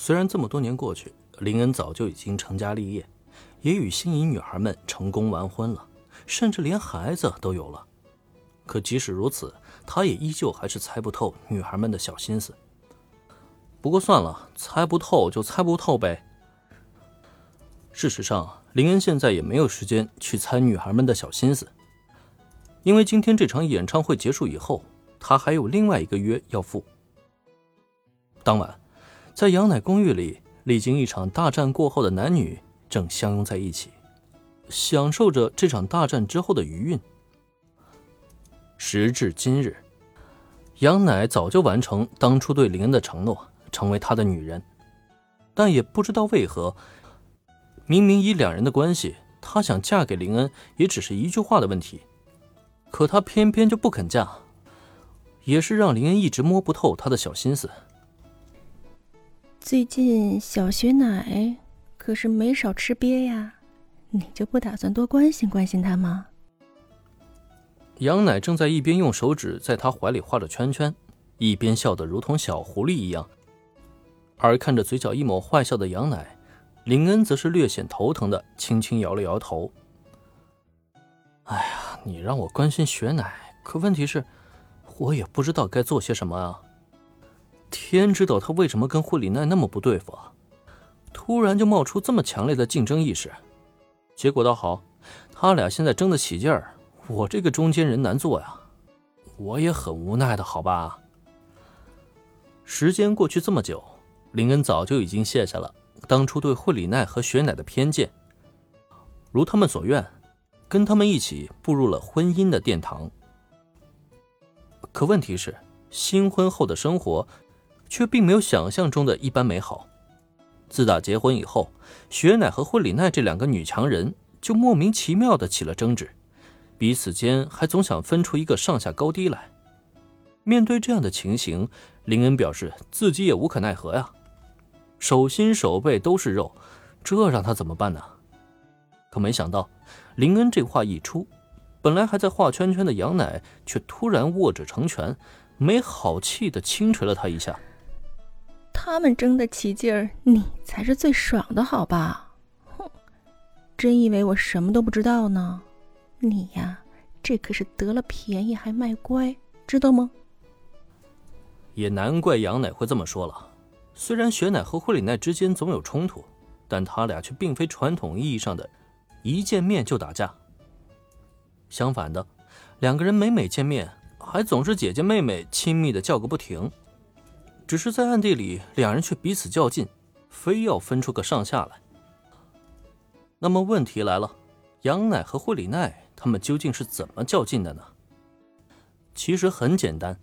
虽然这么多年过去，林恩早就已经成家立业，也与心仪女孩们成功完婚了，甚至连孩子都有了。可即使如此，他也依旧还是猜不透女孩们的小心思。不过算了，猜不透就猜不透呗。事实上，林恩现在也没有时间去猜女孩们的小心思，因为今天这场演唱会结束以后，他还有另外一个约要赴。当晚。在杨乃公寓里，历经一场大战过后的男女正相拥在一起，享受着这场大战之后的余韵。时至今日，杨乃早就完成当初对林恩的承诺，成为他的女人。但也不知道为何，明明以两人的关系，她想嫁给林恩也只是一句话的问题，可她偏偏就不肯嫁，也是让林恩一直摸不透她的小心思。最近小雪奶可是没少吃瘪呀，你就不打算多关心关心她吗？杨奶正在一边用手指在他怀里画着圈圈，一边笑得如同小狐狸一样。而看着嘴角一抹坏笑的杨奶，林恩则是略显头疼的轻轻摇了摇头。哎呀，你让我关心雪奶，可问题是，我也不知道该做些什么啊。天知道他为什么跟惠里奈那么不对付啊！突然就冒出这么强烈的竞争意识，结果倒好，他俩现在争得起劲儿，我这个中间人难做呀，我也很无奈的，好吧。时间过去这么久，林恩早就已经卸下了当初对惠里奈和雪乃的偏见，如他们所愿，跟他们一起步入了婚姻的殿堂。可问题是，新婚后的生活。却并没有想象中的一般美好。自打结婚以后，雪乃和惠里奈这两个女强人就莫名其妙的起了争执，彼此间还总想分出一个上下高低来。面对这样的情形，林恩表示自己也无可奈何呀，手心手背都是肉，这让他怎么办呢？可没想到，林恩这话一出，本来还在画圈圈的杨乃却突然握指成拳，没好气的轻捶了他一下。他们争得起劲儿，你才是最爽的，好吧？哼，真以为我什么都不知道呢？你呀，这可是得了便宜还卖乖，知道吗？也难怪杨奶会这么说了。虽然雪奶和惠里奈之间总有冲突，但他俩却并非传统意义上的一见面就打架。相反的，两个人每每见面，还总是姐姐妹妹亲密的叫个不停。只是在暗地里，两人却彼此较劲，非要分出个上下来。那么问题来了，杨乃和惠里奈他们究竟是怎么较劲的呢？其实很简单，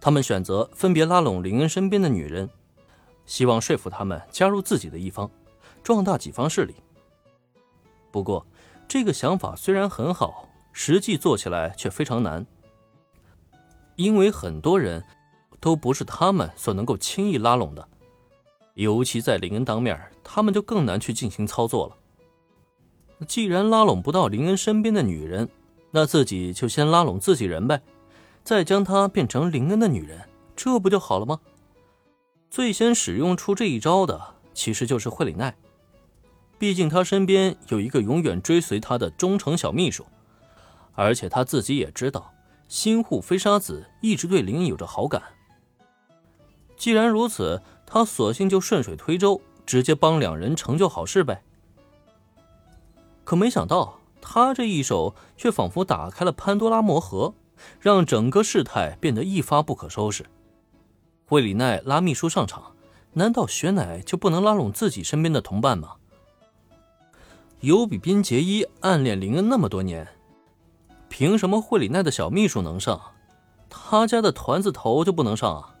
他们选择分别拉拢林恩身边的女人，希望说服他们加入自己的一方，壮大己方势力。不过，这个想法虽然很好，实际做起来却非常难，因为很多人。都不是他们所能够轻易拉拢的，尤其在林恩当面，他们就更难去进行操作了。既然拉拢不到林恩身边的女人，那自己就先拉拢自己人呗，再将她变成林恩的女人，这不就好了吗？最先使用出这一招的，其实就是惠里奈，毕竟他身边有一个永远追随他的忠诚小秘书，而且他自己也知道，新护飞沙子一直对林恩有着好感。既然如此，他索性就顺水推舟，直接帮两人成就好事呗。可没想到，他这一手却仿佛打开了潘多拉魔盒，让整个事态变得一发不可收拾。惠里奈拉秘书上场，难道雪乃就不能拉拢自己身边的同伴吗？尤比宾杰伊暗恋林恩那么多年，凭什么惠里奈的小秘书能上，他家的团子头就不能上啊？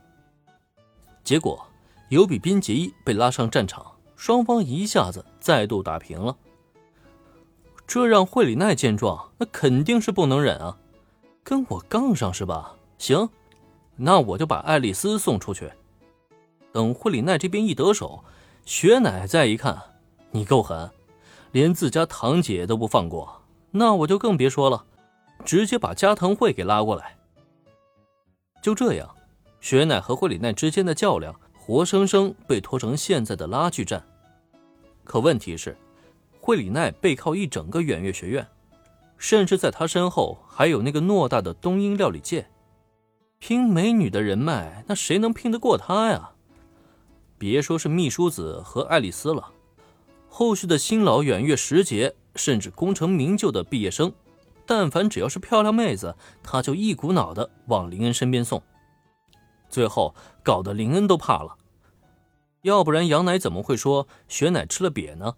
结果，尤比宾杰伊被拉上战场，双方一下子再度打平了。这让惠里奈见状，那肯定是不能忍啊！跟我杠上是吧？行，那我就把爱丽丝送出去。等惠里奈这边一得手，雪乃再一看，你够狠，连自家堂姐都不放过，那我就更别说了，直接把加藤惠给拉过来。就这样。雪乃和惠里奈之间的较量活生生被拖成现在的拉锯战。可问题是，惠里奈背靠一整个远月学院，甚至在他身后还有那个偌大的东瀛料理界。拼美女的人脉，那谁能拼得过他呀？别说是秘书子和爱丽丝了，后续的新老远月时节，甚至功成名就的毕业生，但凡只要是漂亮妹子，他就一股脑的往林恩身边送，最后搞得林恩都怕了。要不然杨奶怎么会说雪奶吃了瘪呢？